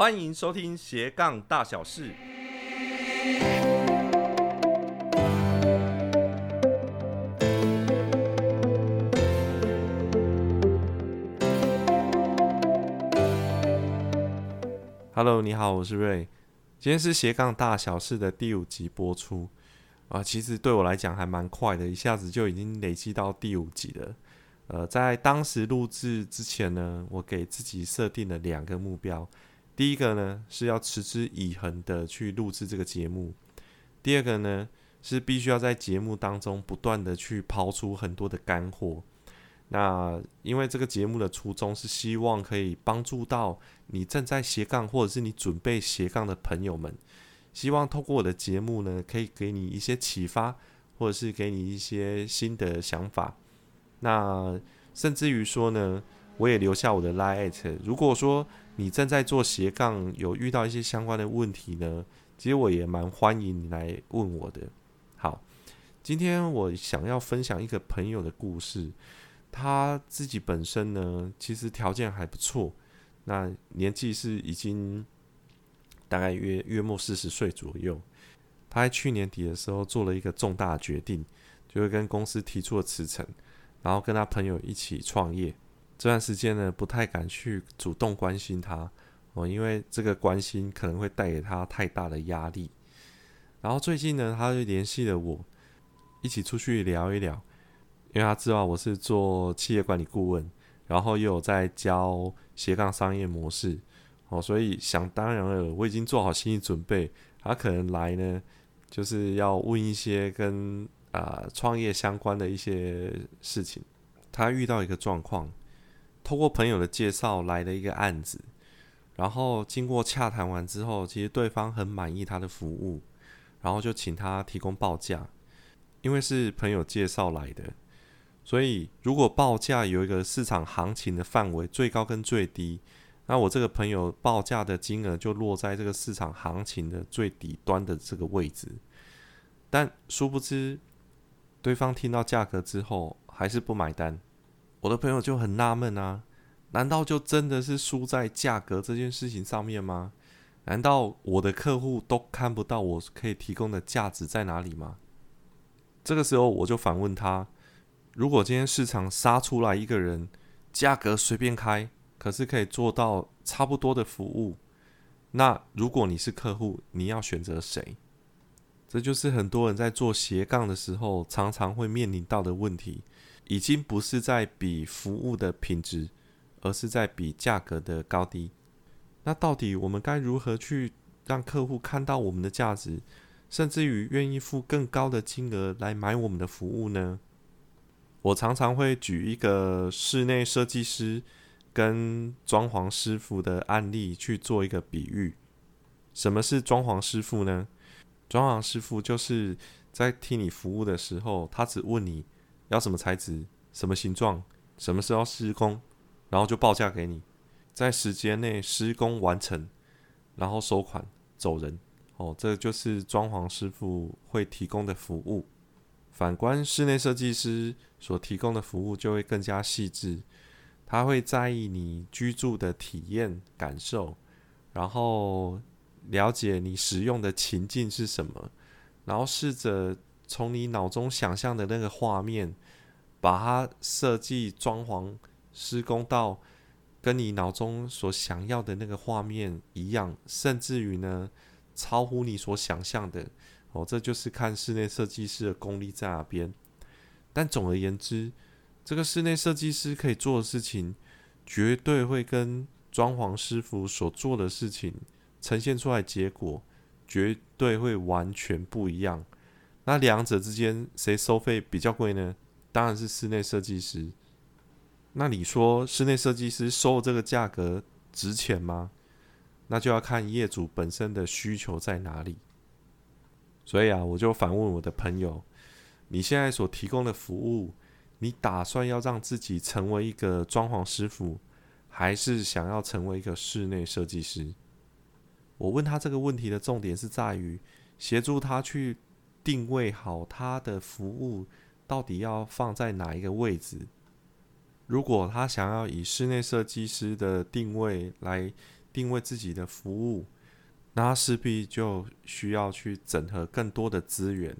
欢迎收听斜杠大小事。Hello，你好，我是瑞。今天是斜杠大小事的第五集播出啊，其实对我来讲还蛮快的，一下子就已经累积到第五集了。呃，在当时录制之前呢，我给自己设定了两个目标。第一个呢是要持之以恒的去录制这个节目，第二个呢是必须要在节目当中不断的去抛出很多的干货。那因为这个节目的初衷是希望可以帮助到你正在斜杠或者是你准备斜杠的朋友们，希望透过我的节目呢，可以给你一些启发，或者是给你一些新的想法。那甚至于说呢，我也留下我的 line，如果说。你正在做斜杠，有遇到一些相关的问题呢？其实我也蛮欢迎你来问我的。好，今天我想要分享一个朋友的故事。他自己本身呢，其实条件还不错，那年纪是已经大概约约莫四十岁左右。他在去年底的时候做了一个重大决定，就是跟公司提出了辞呈，然后跟他朋友一起创业。这段时间呢，不太敢去主动关心他哦，因为这个关心可能会带给他太大的压力。然后最近呢，他就联系了我，一起出去聊一聊，因为他知道我是做企业管理顾问，然后又有在教斜杠商业模式哦，所以想当然了，我已经做好心理准备，他可能来呢，就是要问一些跟啊创业相关的一些事情。他遇到一个状况。通过朋友的介绍来的一个案子，然后经过洽谈完之后，其实对方很满意他的服务，然后就请他提供报价。因为是朋友介绍来的，所以如果报价有一个市场行情的范围，最高跟最低，那我这个朋友报价的金额就落在这个市场行情的最底端的这个位置。但殊不知，对方听到价格之后还是不买单。我的朋友就很纳闷啊，难道就真的是输在价格这件事情上面吗？难道我的客户都看不到我可以提供的价值在哪里吗？这个时候我就反问他：如果今天市场杀出来一个人，价格随便开，可是可以做到差不多的服务，那如果你是客户，你要选择谁？这就是很多人在做斜杠的时候常常会面临到的问题。已经不是在比服务的品质，而是在比价格的高低。那到底我们该如何去让客户看到我们的价值，甚至于愿意付更高的金额来买我们的服务呢？我常常会举一个室内设计师跟装潢师傅的案例去做一个比喻。什么是装潢师傅呢？装潢师傅就是在替你服务的时候，他只问你。要什么材质、什么形状、什么时候施工，然后就报价给你，在时间内施工完成，然后收款走人。哦，这就是装潢师傅会提供的服务。反观室内设计师所提供的服务就会更加细致，他会在意你居住的体验感受，然后了解你使用的情境是什么，然后试着。从你脑中想象的那个画面，把它设计、装潢、施工到跟你脑中所想要的那个画面一样，甚至于呢，超乎你所想象的哦，这就是看室内设计师的功力在哪边。但总而言之，这个室内设计师可以做的事情，绝对会跟装潢师傅所做的事情呈现出来结果，绝对会完全不一样。那两者之间谁收费比较贵呢？当然是室内设计师。那你说室内设计师收这个价格值钱吗？那就要看业主本身的需求在哪里。所以啊，我就反问我的朋友：你现在所提供的服务，你打算要让自己成为一个装潢师傅，还是想要成为一个室内设计师？我问他这个问题的重点是在于协助他去。定位好他的服务到底要放在哪一个位置？如果他想要以室内设计师的定位来定位自己的服务，那他势必就需要去整合更多的资源，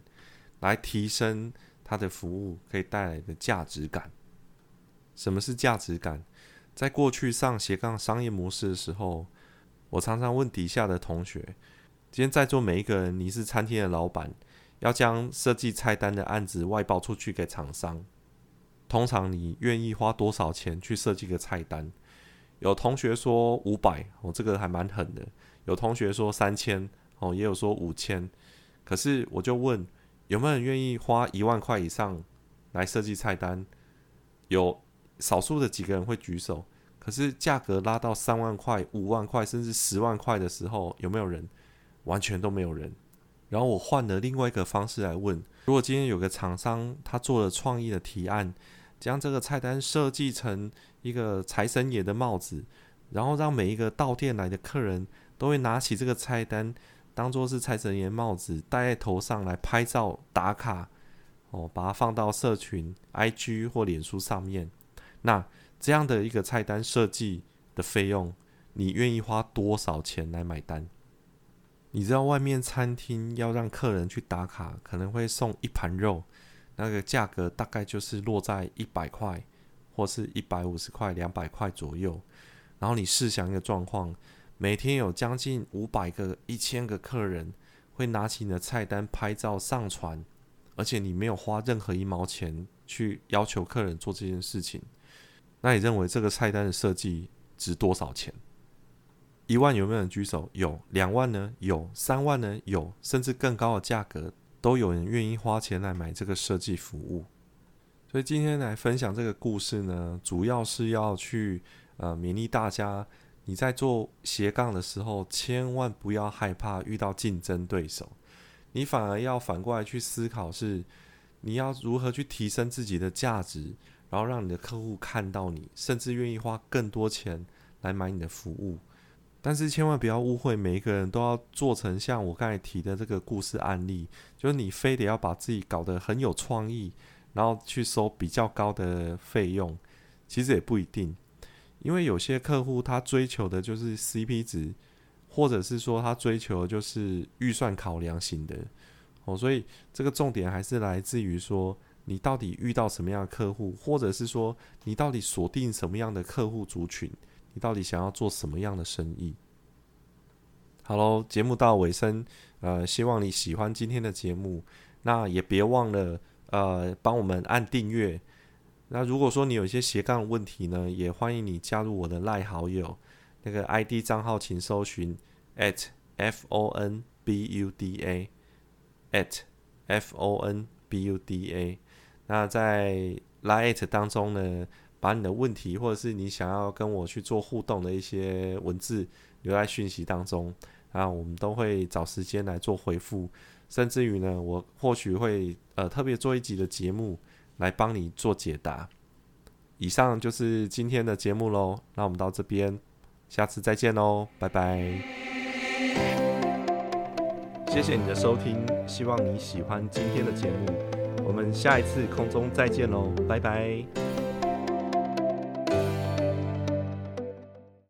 来提升他的服务可以带来的价值感。什么是价值感？在过去上斜杠商业模式的时候，我常常问底下的同学：今天在座每一个人，你是餐厅的老板，要将设计菜单的案子外包出去给厂商，通常你愿意花多少钱去设计个菜单？有同学说五百，哦，这个还蛮狠的。有同学说三千，哦，也有说五千。可是我就问，有没有人愿意花一万块以上来设计菜单？有少数的几个人会举手。可是价格拉到三万块、五万块，甚至十万块的时候，有没有人？完全都没有人。然后我换了另外一个方式来问：如果今天有个厂商他做了创意的提案，将这个菜单设计成一个财神爷的帽子，然后让每一个到店来的客人都会拿起这个菜单，当做是财神爷帽子戴在头上来拍照打卡，哦，把它放到社群、IG 或脸书上面。那这样的一个菜单设计的费用，你愿意花多少钱来买单？你知道外面餐厅要让客人去打卡，可能会送一盘肉，那个价格大概就是落在一百块，或是一百五十块、两百块左右。然后你试想一个状况，每天有将近五百个、一千个客人会拿起你的菜单拍照上传，而且你没有花任何一毛钱去要求客人做这件事情。那你认为这个菜单的设计值多少钱？一万有没有人举手？有。两万呢？有。三万呢？有。甚至更高的价格都有人愿意花钱来买这个设计服务。所以今天来分享这个故事呢，主要是要去呃勉励大家，你在做斜杠的时候，千万不要害怕遇到竞争对手，你反而要反过来去思考，是你要如何去提升自己的价值。然后让你的客户看到你，甚至愿意花更多钱来买你的服务。但是千万不要误会，每一个人都要做成像我刚才提的这个故事案例，就是你非得要把自己搞得很有创意，然后去收比较高的费用。其实也不一定，因为有些客户他追求的就是 CP 值，或者是说他追求的就是预算考量型的。哦，所以这个重点还是来自于说。你到底遇到什么样的客户，或者是说你到底锁定什么样的客户族群？你到底想要做什么样的生意？好喽，节目到尾声，呃，希望你喜欢今天的节目。那也别忘了，呃，帮我们按订阅。那如果说你有一些斜杠问题呢，也欢迎你加入我的赖好友，那个 ID 账号请搜寻 at f o n b u d a at f o n b u d a。那在 Lite 当中呢，把你的问题或者是你想要跟我去做互动的一些文字留在讯息当中，啊，我们都会找时间来做回复，甚至于呢，我或许会呃特别做一集的节目来帮你做解答。以上就是今天的节目喽，那我们到这边，下次再见喽，拜拜。谢谢你的收听，希望你喜欢今天的节目。我们下一次空中再见喽，拜拜。